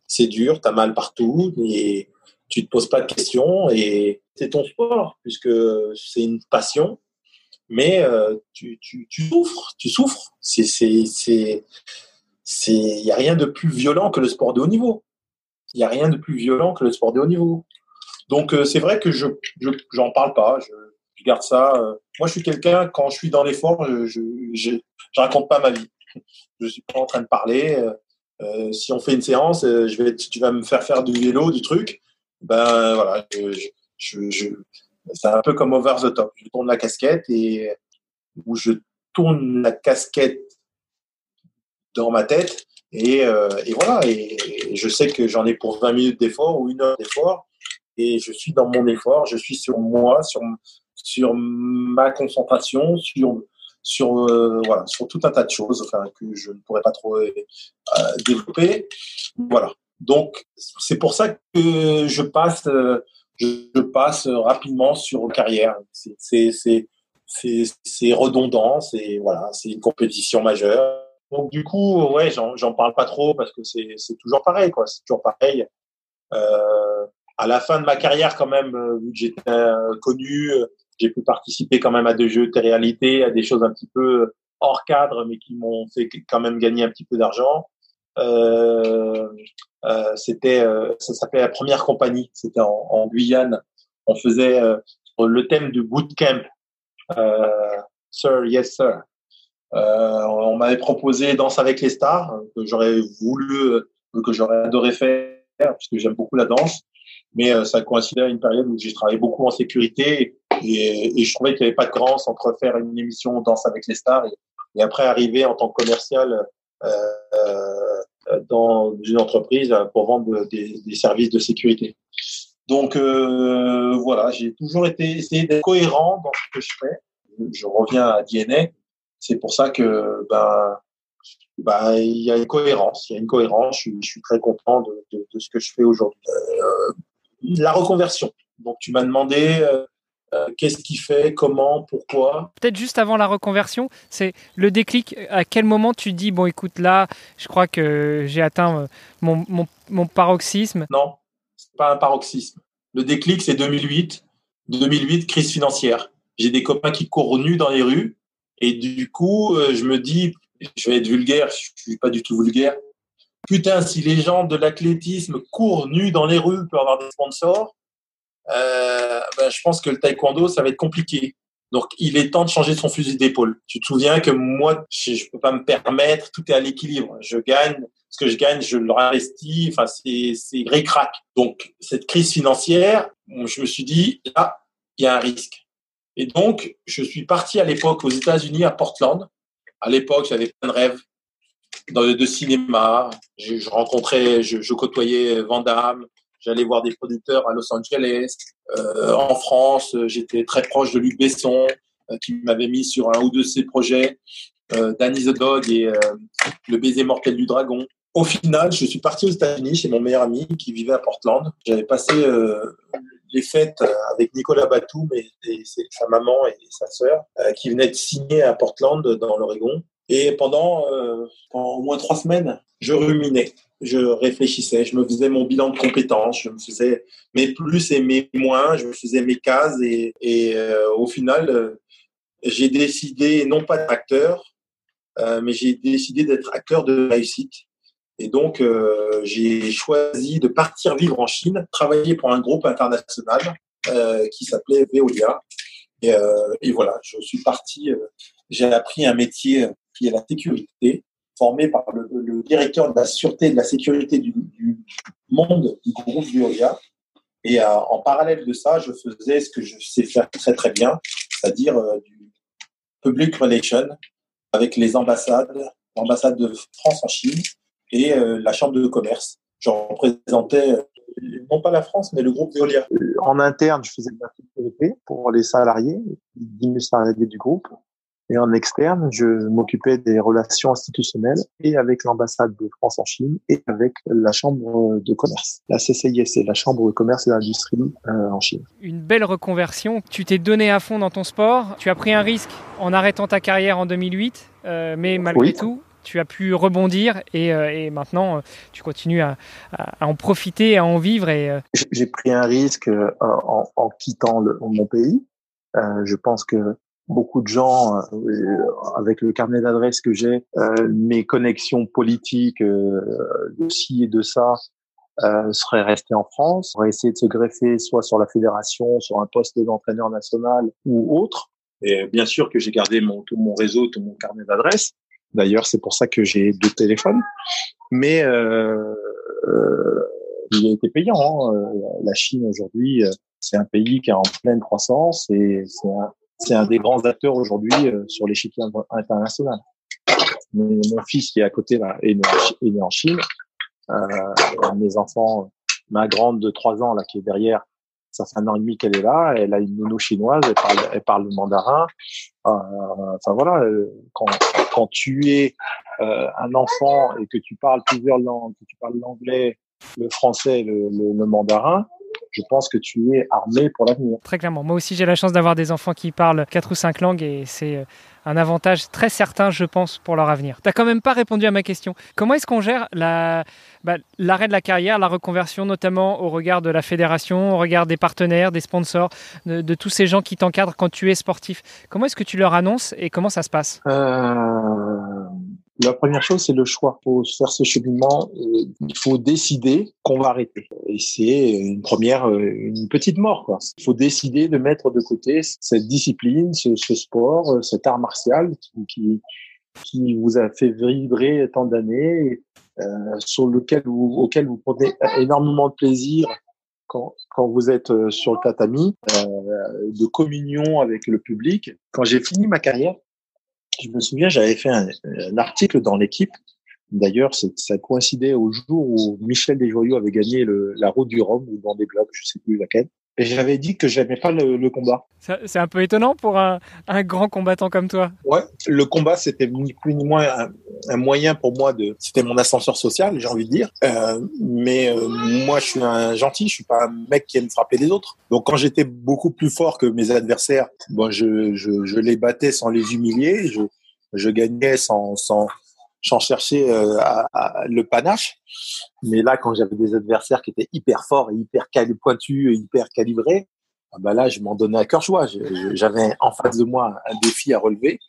C'est dur, tu as mal partout et tu te poses pas de questions et c'est ton sport puisque c'est une passion. Mais euh, tu, tu, souffres, tu souffres. C'est c'est il y a rien de plus violent que le sport de haut niveau. Il y a rien de plus violent que le sport de haut niveau. Donc euh, c'est vrai que je j'en parle pas. Je, garde ça. Euh. Moi, je suis quelqu'un quand je suis dans l'effort, je, je, je, raconte pas ma vie. Je suis pas en train de parler. Euh, si on fait une séance, je vais, tu vas me faire faire du vélo, du truc ben voilà, je, c'est un peu comme over the top. Je tourne la casquette et où je tourne la casquette dans ma tête et, euh, et voilà. Et, je sais que j'en ai pour 20 minutes d'effort ou une heure d'effort et je suis dans mon effort, je suis sur moi, sur sur ma concentration, sur sur euh, voilà sur tout un tas de choses enfin que je ne pourrais pas trop euh, développer voilà donc, c'est pour ça que je passe, euh, je passe rapidement sur carrière. C'est redondant, c'est voilà, une compétition majeure. Donc du coup, ouais, j'en parle pas trop parce que c'est toujours pareil, quoi. C'est toujours pareil. À la fin de ma carrière, quand même, euh, vu que j'étais euh, connu, j'ai pu participer quand même à des jeux de réalité, à des choses un petit peu hors cadre, mais qui m'ont fait quand même gagner un petit peu d'argent. Euh, euh, c'était, euh, ça s'appelait la première compagnie. C'était en, Guyane. On faisait le thème du bootcamp. sir, yes sir. on m'avait proposé Danse avec les stars que j'aurais voulu, que j'aurais adoré faire puisque j'aime beaucoup la danse mais ça coïncidait à une période où j'ai travaillé beaucoup en sécurité et, et je trouvais qu'il n'y avait pas de grâce entre faire une émission Danse avec les stars et, après arriver en tant que commercial euh, dans une entreprise pour vendre des, des services de sécurité. Donc euh, voilà, j'ai toujours été essayé d'être cohérent dans ce que je fais. Je reviens à DNA. C'est pour ça que ben ben, il y a une cohérence. Il y a une cohérence. Je je suis très content de, de, de, ce que je fais aujourd'hui. Euh, la reconversion. Donc tu m'as demandé euh, euh, qu'est-ce qu'il fait, comment, pourquoi? Peut-être juste avant la reconversion, c'est le déclic. À quel moment tu dis, bon écoute, là, je crois que j'ai atteint euh, mon, mon, mon paroxysme Non, c'est pas un paroxysme. Le déclic, c'est 2008. 2008, crise financière. J'ai des copains qui courent nus dans les rues et du coup, euh, je me dis, je vais être vulgaire, je suis pas du tout vulgaire. Putain, si les gens de l'athlétisme courent nus dans les rues pour avoir des sponsors, euh, ben, je pense que le taekwondo, ça va être compliqué. Donc, il est temps de changer son fusil d'épaule. Tu te souviens que moi, je, peux pas me permettre, tout est à l'équilibre. Je gagne, ce que je gagne, je le réinvestis. Enfin, c'est, crack Donc, cette crise financière, je me suis dit, là, il y a un risque. Et donc, je suis parti à l'époque aux États-Unis, à Portland. À l'époque, j'avais plein de rêves de, de cinéma. Je, je rencontrais, je, côtoyais Van Damme, J'allais voir des producteurs à Los Angeles, euh, en France. J'étais très proche de Luc Besson, euh, qui m'avait mis sur un ou deux de ses projets, euh, Danny the Dog et Le baiser mortel du dragon. Au final, je suis parti aux États-Unis chez mon meilleur ami qui vivait à Portland. J'avais passé les fêtes avec Nicolas Batum et, et sa maman et sa sœur qui venaient de signer à Portland dans l'Oregon. Et pendant, pendant au moins trois semaines, je ruminais je réfléchissais, je me faisais mon bilan de compétences, je me faisais mes plus et mes moins, je me faisais mes cases et, et euh, au final, euh, j'ai décidé non pas d'être acteur, euh, mais j'ai décidé d'être acteur de réussite. Et donc, euh, j'ai choisi de partir vivre en Chine, travailler pour un groupe international qui s'appelait Veolia. Et, et, voilà, je suis parti, j'ai appris un métier qui est la sécurité formé par le, directeur de la sûreté et de la sécurité du, monde du groupe Veolia. Et euh, en parallèle de ça, je faisais ce que je sais faire très très bien, c'est-à-dire euh, du public relation avec les ambassades, l'ambassade de France en Chine et euh, la chambre de commerce. Je représentais non pas la France, mais le groupe Veolia. En interne, je faisais de la sécurité pour les salariés, 10 000 salariés du groupe. Et en externe, je m'occupais des relations institutionnelles et avec l'ambassade de France en Chine et avec la chambre de commerce, la CCIS, la chambre de commerce et d'industrie euh, en Chine. Une belle reconversion. Tu t'es donné à fond dans ton sport. Tu as pris un risque en arrêtant ta carrière en 2008, euh, mais malgré tout, tu as pu rebondir et, euh, maintenant tu continues à, en profiter, à en vivre. Et, J'ai pris un risque en, quittant mon pays. je pense que beaucoup de gens, euh, avec le carnet d'adresses que j'ai, euh, mes connexions politiques euh, de ci et de ça, seraient restés en France, auraient essayé de se greffer soit sur la fédération, sur un poste d'entraîneur national ou autre. Et bien sûr que j'ai gardé mon, tout mon réseau, tout mon carnet d'adresses. D'ailleurs, c'est pour ça que j'ai deux téléphones. Mais euh, il a été payant. Hein. La Chine aujourd'hui, c'est un pays qui est en pleine croissance et c'est un, c'est un des grands acteurs aujourd'hui euh, sur l'échiquier international. Mon, mon, fils qui est à côté là est né, en Chine. Euh, mes enfants, ma grande de 3 ans là qui est derrière, ça fait un an et demi qu'elle est là. Elle a une nounou chinoise, elle parle, elle parle le mandarin. Euh, enfin voilà, euh, quand, quand tu es euh, un enfant et que tu parles plusieurs langues, que tu parles l'anglais, le français, le, le mandarin, je pense que tu es armé pour l'avenir. Très clairement. Moi aussi, j'ai la chance d'avoir des enfants qui parlent quatre ou cinq langues et c'est euh, un avantage très certain, je pense, pour leur avenir. Tu n'as quand même pas répondu à ma question. Comment est-ce qu'on gère la, bah, l'arrêt de la carrière, la reconversion, notamment au regard de la fédération, au regard des partenaires, des sponsors, de, tous ces gens qui t'encadrent quand tu es sportif? Comment est-ce que tu leur annonces et comment ça se passe? Euh, la première chose, c'est le choix. Faut faire ce cheminement. Euh, il faut décider qu'on va arrêter. Et c'est une première, euh, une petite mort. Quoi. Il faut décider de mettre de côté cette discipline, ce, sport, euh, cet art martial qui, qui, vous a fait vibrer tant d'années, sur lequel vous, auquel vous prenez énormément de plaisir quand, quand vous êtes sur le tatami, de communion avec le public. Quand j'ai fini ma carrière, je me souviens, j'avais fait un, article dans l'équipe. D'ailleurs, ça coïncidait au jour où Michel Desjoyaux avait gagné la route du Rhum ou dans des blocs, je sais plus laquelle. Et j'avais dit que j'aimais pas le, combat. C'est un peu étonnant pour un, grand combattant comme toi. Ouais, le combat c'était ni plus ni moins un, moyen pour moi de, c'était mon ascenseur social, j'ai envie de dire. Euh, mais euh, moi, je suis un gentil, je suis pas un mec qui aime frapper les autres. Donc quand j'étais beaucoup plus fort que mes adversaires, bon, je, je, je les battais sans les humilier, je, je gagnais sans, sans, j'en cherchais euh, le panache. Mais là, quand j'avais des adversaires qui étaient hyper forts et hyper pointus et hyper calibrés, bah là, je m'en donnais à cœur joie. J'avais en face de moi un défi à relever.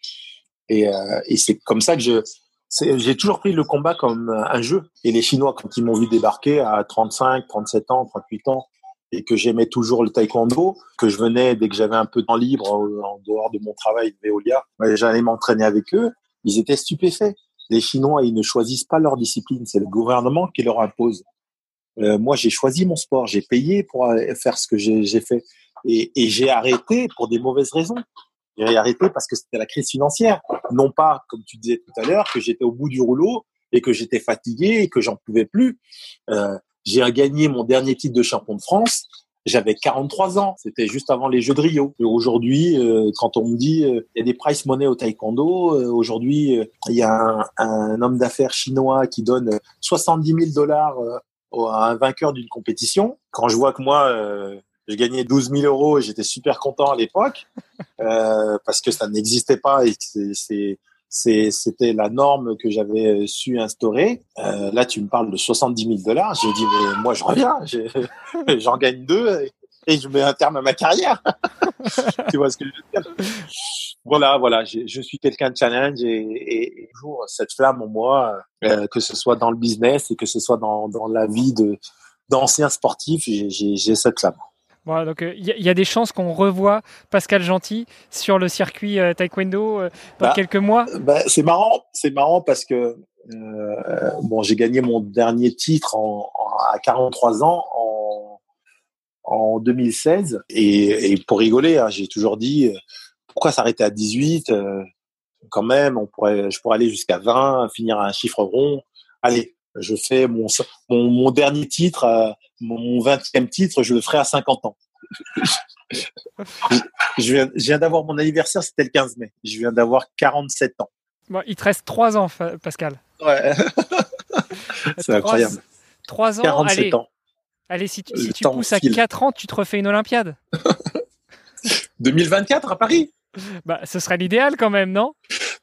Et, euh, c'est comme ça que je, j'ai toujours pris le combat comme un jeu. Et les Chinois, quand ils m'ont vu débarquer à 35, 37 ans, 38 ans, et que j'aimais toujours le taekwondo, que je venais dès que j'avais un peu de temps libre en dehors de mon travail de Veolia, j'allais m'entraîner avec eux. Ils étaient stupéfaits les Chinois, ils ne choisissent pas leur discipline, c'est le gouvernement qui leur impose. Euh, moi, j'ai choisi mon sport, j'ai payé pour faire ce que j'ai fait. Et, j'ai arrêté pour des mauvaises raisons. J'ai arrêté parce que c'était la crise financière. Non pas, comme tu disais tout à l'heure, que j'étais au bout du rouleau et que j'étais fatigué et que j'en pouvais plus. Euh, j'ai gagné mon dernier titre de champion de France j'avais 43 ans, c'était juste avant les Jeux de Rio. Aujourd'hui, euh, quand on me dit euh, il y a des price money au taekwondo, euh, aujourd'hui il y a un, un homme d'affaires chinois qui donne 70 000 dollars à un vainqueur d'une compétition. Quand je vois que moi je gagnais 12 000 euros j'étais super content à l'époque parce que ça n'existait pas et c'est c'était la norme que j'avais su instaurer. Euh, là, tu me parles de 70 000 dollars. J'ai dit, mais moi, je reviens. J'en gagne deux et, je mets un terme à ma carrière. tu vois ce que je veux dire? Voilà, voilà. Je suis quelqu'un de challenge et, toujours cette flamme en moi, euh, que ce soit dans le business et que ce soit dans, dans la vie de d'anciens sportifs, j'ai cette flamme. Voilà, donc il euh, y, a des chances qu'on revoie Pascal Gentil sur le circuit euh, taekwondo euh, dans bah, quelques mois. Bah, c'est marrant, c'est marrant parce que bon, j'ai gagné mon dernier titre à 43 ans en, en 2016 et, pour rigoler, hein, j'ai toujours dit pourquoi s'arrêter à 18 quand même, on pourrait, je pourrais aller jusqu'à 20, finir à un chiffre rond. Allez, je fais mon, mon, mon dernier titre, mon 20e titre, je le ferai à 50 ans. je viens, viens d'avoir mon anniversaire, c'était le 15 mai. Je viens d'avoir 47 ans. Bon, il te reste 3 ans, Pascal. Ouais. C'est incroyable. 3 ans, 47 allez. ans. Allez, si tu, si tu pousses à 4 ans, tu te refais une Olympiade. 2024 à Paris? Bah, ce serait l'idéal quand même, non?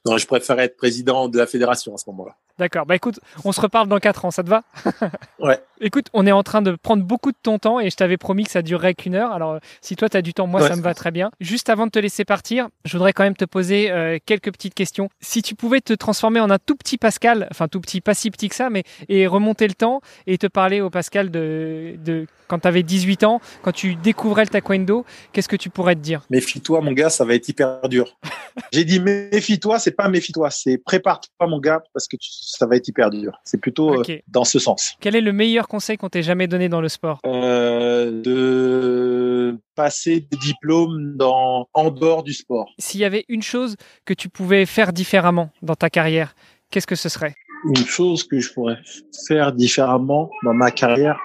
Non, je préfère être président de la fédération à ce moment-là. D'accord. Bah écoute, on se reparle dans 4 ans, ça te va? Ouais. Écoute, on est en train de prendre beaucoup de ton temps et je t'avais promis que ça durerait qu'une heure. Alors, si toi, tu as du temps, moi, Ouais. ça me va très bien. Juste avant de te laisser partir, je voudrais quand même te poser euh, quelques petites questions. Si tu pouvais te transformer en un tout petit Pascal, enfin tout petit, pas si petit que ça, mais et remonter le temps et te parler au Pascal de, de quand tu avais 18 ans, quand tu découvrais le taekwondo, qu'est-ce que tu pourrais te dire? Méfie-toi, mon gars, ça va être hyper dur. J'ai dit méfie-toi, c'est pas méfie-toi, c'est prépare-toi, mon gars, parce que tu- ça va être hyper dur. C'est plutôt euh, dans ce sens. Quel est le meilleur conseil qu'on t'ait jamais donné dans le sport? Euh, de passer des diplômes dans, en dehors du sport. S'il y avait une chose que tu pouvais faire différemment dans ta carrière, qu'est-ce que ce serait? Une chose que je pourrais faire différemment dans ma carrière.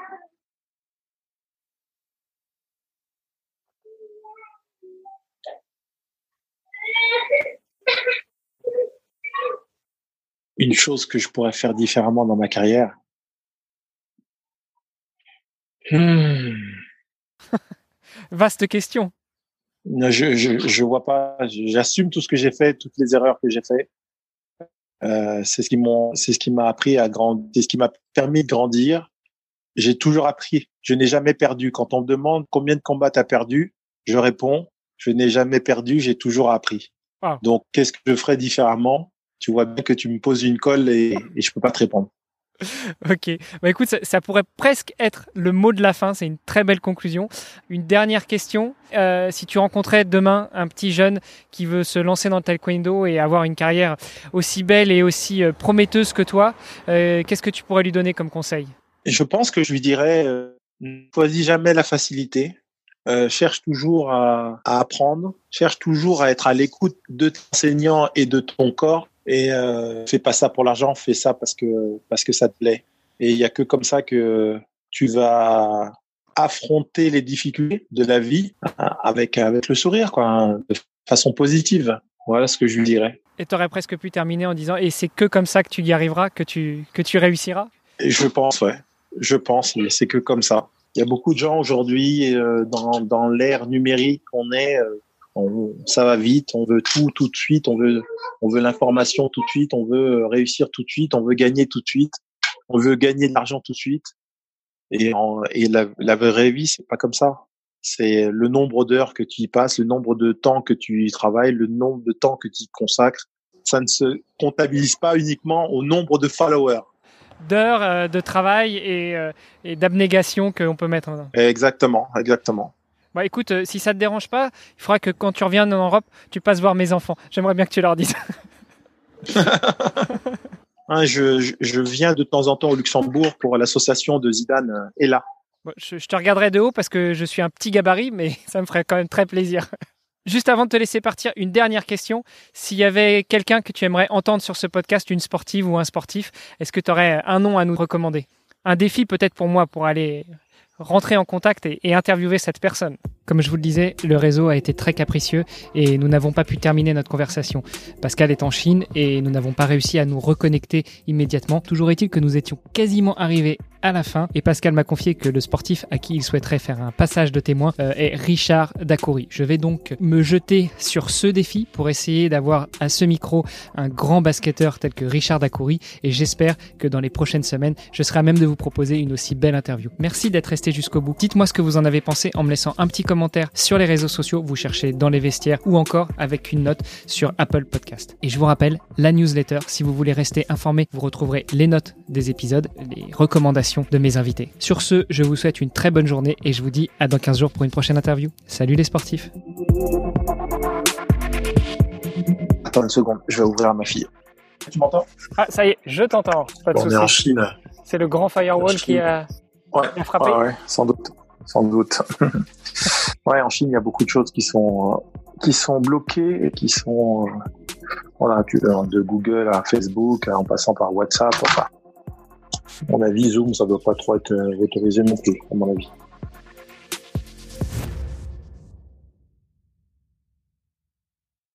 Une chose que je pourrais faire différemment dans ma carrière. Hmm. Vaste question. Non, Je, je, je vois pas. J'assume tout ce que j'ai fait, toutes les erreurs que j'ai fait. Euh, c'est ce qui m'ont, c'est ce qui m'a appris à grandir, c'est ce qui m'a permis de grandir. J'ai toujours appris. Je n'ai jamais perdu. Quand on me demande combien de combats t'as perdu, je réponds, je n'ai jamais perdu. J'ai toujours appris. Ah. Donc, qu'est-ce que je ferais différemment? Tu vois bien que tu me poses une colle et, et je peux pas te répondre. Ok. Bah écoute, ça, ça pourrait presque être le mot de la fin. C'est une très belle conclusion. Une dernière question. Euh, si tu rencontrais demain un petit jeune qui veut se lancer dans le taekwondo et avoir une carrière aussi belle et aussi euh, prometteuse que toi, euh, qu'est-ce que tu pourrais lui donner comme conseil? Je pense que je lui dirais, ne choisis jamais la facilité. Cherche toujours à, à apprendre, cherche toujours à être à l'écoute de ton enseignant et de ton corps. Et euh, fais pas ça pour l'argent, fais ça parce que parce que ça te plaît. Et il y a que comme ça que tu vas affronter les difficultés de la vie hein, avec avec le sourire, quoi, hein, de façon positive. Voilà ce que je lui dirais. Et tu aurais presque pu terminer en disant et c'est que comme ça que tu y arriveras, que tu que tu réussiras? Et je pense, ouais. Je pense, mais c'est que comme ça. Il y a beaucoup de gens aujourd'hui euh, dans, dans l'ère numérique qu'on est, euh, on, ça va vite, on veut tout tout de suite, on veut on veut l'information tout de suite, on veut réussir tout de suite, on veut gagner tout de suite, on veut gagner de l'argent tout de suite. Et, en, et la, la vraie vie, c'est pas comme ça. C'est le nombre d'heures que tu y passes, le nombre de temps que tu y travailles, le nombre de temps que tu y consacres. Ça ne se comptabilise pas uniquement au nombre de followers. D'heures euh, de travail et, euh, et d'abnégation qu'on peut mettre en Exactement, exactement. Bah écoute, euh, si ça te dérange pas, il faudra que quand tu reviens en Europe, tu passes voir mes enfants. J'aimerais bien que tu leur dises. Hein, je, je, viens de temps en temps au Luxembourg pour l'association de Zidane euh, est là. Bon, je, je te regarderai de haut parce que je suis un petit gabarit, mais ça me ferait quand même très plaisir. Juste avant de te laisser partir, une dernière question. S'il y avait quelqu'un que tu aimerais entendre sur ce podcast, une sportive ou un sportif, est-ce que tu aurais un nom à nous recommander? Un défi peut-être pour moi pour aller rentrer en contact et, interviewer cette personne. Comme je vous le disais, le réseau a été très capricieux et nous n'avons pas pu terminer notre conversation. Pascal est en Chine et nous n'avons pas réussi à nous reconnecter immédiatement. Toujours est-il que nous étions quasiment arrivés à la fin et Pascal m'a confié que le sportif à qui il souhaiterait faire un passage de témoin euh, est Richard Dacoury. Je vais donc me jeter sur ce défi pour essayer d'avoir à ce micro un grand basketteur tel que Richard Dacoury et j'espère que dans les prochaines semaines, je serai à même de vous proposer une aussi belle interview. Merci d'être resté jusqu'au bout. Dites-moi ce que vous en avez pensé en me laissant un petit commentaire sur les réseaux sociaux, vous cherchez dans les vestiaires ou encore avec une note sur Apple Podcast. Et je vous rappelle, la newsletter, si vous voulez rester informé, vous retrouverez les notes des épisodes, les recommandations de mes invités. Sur ce, je vous souhaite une très bonne journée et je vous dis à dans 15 jours pour une prochaine interview. Salut les sportifs Attends une seconde, je vais ouvrir à ma fille. Tu m'entends? Ah, ça y est, je t'entends. Pas de On est en souci. Chine. C'est le grand firewall qui a, Ouais, frappé. ouais, sans doute, sans doute. ouais, en Chine, il y a beaucoup de choses qui sont euh, qui sont bloquées et qui sont euh, voilà, euh, de Google à Facebook, en passant par WhatsApp. Enfin, à mon avis, Zoom, ça doit pas trop être autorisé non plus, à mon avis.